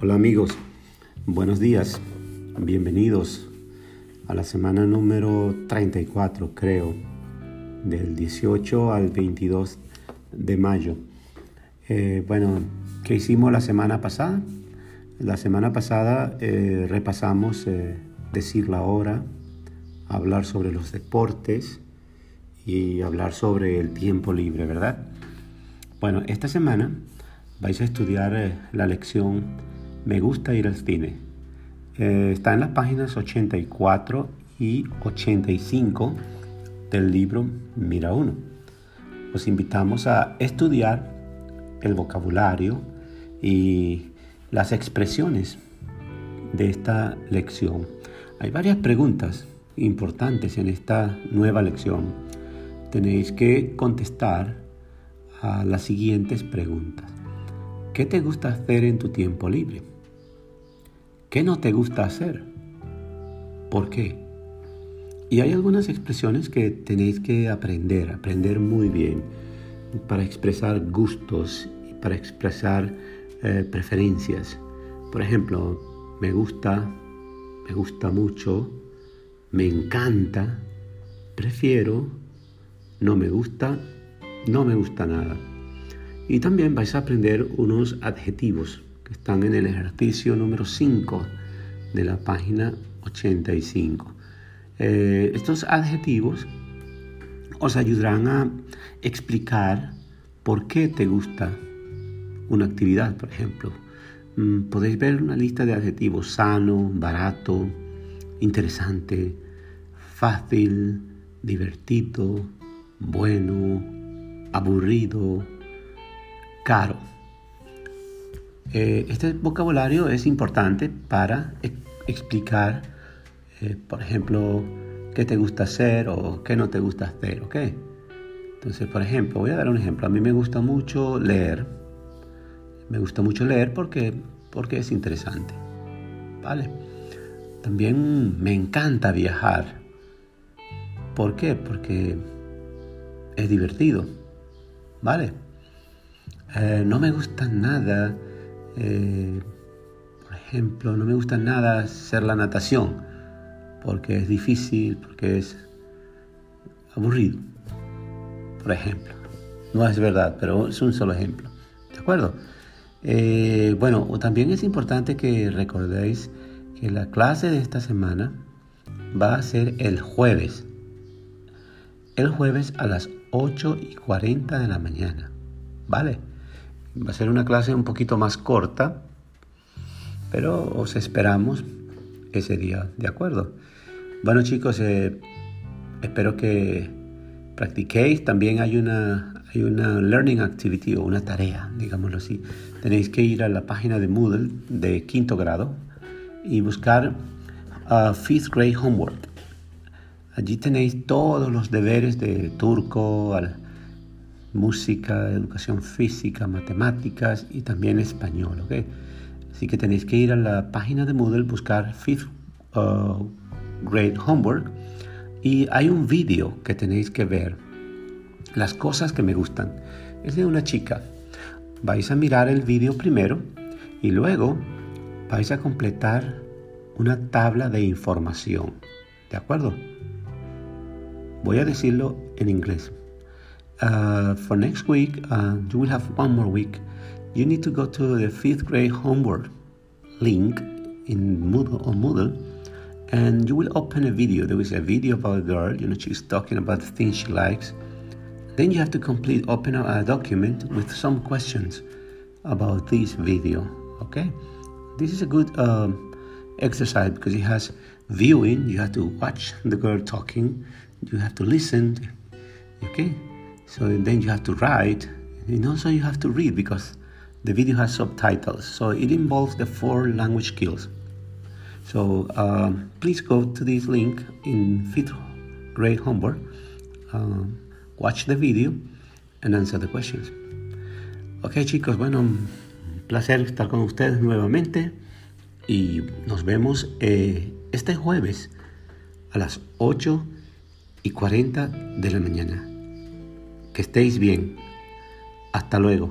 Hola amigos, buenos días, bienvenidos a la semana número 34 creo, del 18 al 22 de mayo. Eh, bueno, ¿qué hicimos la semana pasada? La semana pasada eh, repasamos eh, decir la hora, hablar sobre los deportes y hablar sobre el tiempo libre, ¿verdad? Bueno, esta semana vais a estudiar la lección me gusta ir al cine. Eh, está en las páginas 84 y 85 del libro Mira Uno. Os invitamos a estudiar el vocabulario y las expresiones de esta lección. Hay varias preguntas importantes en esta nueva lección. Tenéis que contestar a las siguientes preguntas. ¿Qué te gusta hacer en tu tiempo libre? ¿Qué no te gusta hacer? ¿Por qué? Y hay algunas expresiones que tenéis que aprender, aprender muy bien, para expresar gustos para expresar eh, preferencias. Por ejemplo, me gusta, me gusta mucho, me encanta, prefiero, no me gusta, no me gusta nada. Y también vais a aprender unos adjetivos que están en el ejercicio número 5 de la página 85. Eh, estos adjetivos os ayudarán a explicar por qué te gusta una actividad, por ejemplo. Mm, podéis ver una lista de adjetivos sano, barato, interesante, fácil, divertido, bueno, aburrido, caro. Eh, este vocabulario es importante para e-, explicar, eh, por ejemplo, qué te gusta hacer o qué no te gusta hacer, ¿ok? Entonces, por ejemplo, voy a dar un ejemplo. A mí me gusta mucho leer. Me gusta mucho leer porque, porque es interesante, ¿vale? También me encanta viajar. ¿Por qué? Porque es divertido, ¿vale? Eh, no me gusta nada, eh, por ejemplo, no me gusta nada hacer la natación, porque es difícil, porque es aburrido, por ejemplo. No es verdad, pero es un solo ejemplo. ¿De acuerdo? Eh, bueno, también es importante que recordéis que la clase de esta semana va a ser el jueves. El jueves a las 8 y 40 de la mañana. ¿Vale? Va a ser una clase un poquito más corta, pero os esperamos ese día, ¿de acuerdo? Bueno chicos, eh, espero que practiquéis. También hay una, hay una learning activity o una tarea, digámoslo así. Tenéis que ir a la página de Moodle de quinto grado y buscar uh, fifth grade homework. Allí tenéis todos los deberes de turco, al, música, educación física, matemáticas y también español. ¿okay? Así que tenéis que ir a la página de Moodle, buscar Fifth uh, Grade Homework y hay un vídeo que tenéis que ver. Las cosas que me gustan. Es de una chica. Vais a mirar el vídeo primero y luego vais a completar una tabla de información. ¿De acuerdo? Voy a decirlo en inglés. Uh, for next week, uh, you will have one more week. You need to go to the fifth grade homework link in Moodle on Moodle, and you will open a video. There is a video about a girl. You know, she's talking about the things she likes. Then you have to complete, open a document with some questions about this video. Okay, this is a good um, exercise because it has viewing. You have to watch the girl talking. You have to listen. Okay, so then you have to write, and also you have to read because the video has subtitles. So it involves the four language skills. So um, please go to this link in fifth grade homework, um, watch the video, and answer the questions. Ok chicos, bueno, un placer estar con ustedes nuevamente y nos vemos eh, este jueves a las 8 y 40 de la mañana. Estéis bien. Hasta luego.